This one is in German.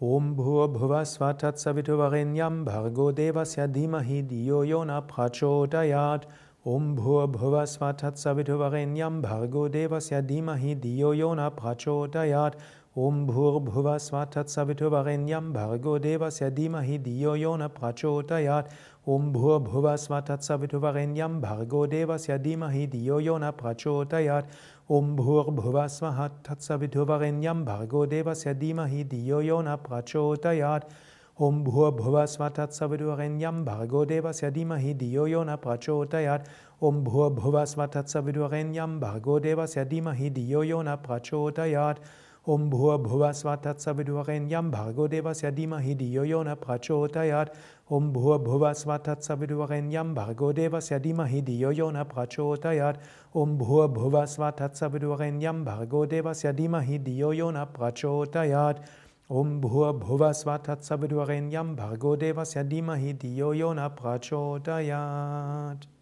Om Bhur Tatsaviturvarenyam Bhargo Devasya Dhimahi Diyo Yona Prachodayat Om Bhur Tatsaviturvarenyam Bhargo Devasya Dhimahi Diyo Yona Prachodayat Om Bhur Tatsaviturvarenyam Bhargo Devasya Dhimahi Diyo Yona Prachodayat Om Bhur Tatsaviturvarenyam Bhargo Devasya Dhimahi Diyo Yona Prachodayat Om Bhur Tatsaviturvarenyam Bhargo Devasya Dhimahi Diyo Yona Prachodayat Om Bhur Tatsaviturvarenyam Bhargo Devasya Dhimahi Diyo Yona Prachodayat Om Bhur Tatsaviturvarenyam Bhargo Devasya Dhimahi Diyo Yona Prachodayat Om Bhur Tatsaviturvarenyam Bhargo Devasya Dhimahi Diyo Yona Prachodayat Om Bhur Tatsaviturvarenyam Bhargo Devasya Dhimahi Diyo Yona Prachodayat Om Bhur Tatsaviturvarenyam Bhargo Devasya Dhimahi Diyo Yona Prachodayat Om Bhur Tatsaviturvarenyam Bhargo Devasya Dhimahi Diyo Yona Prachodayat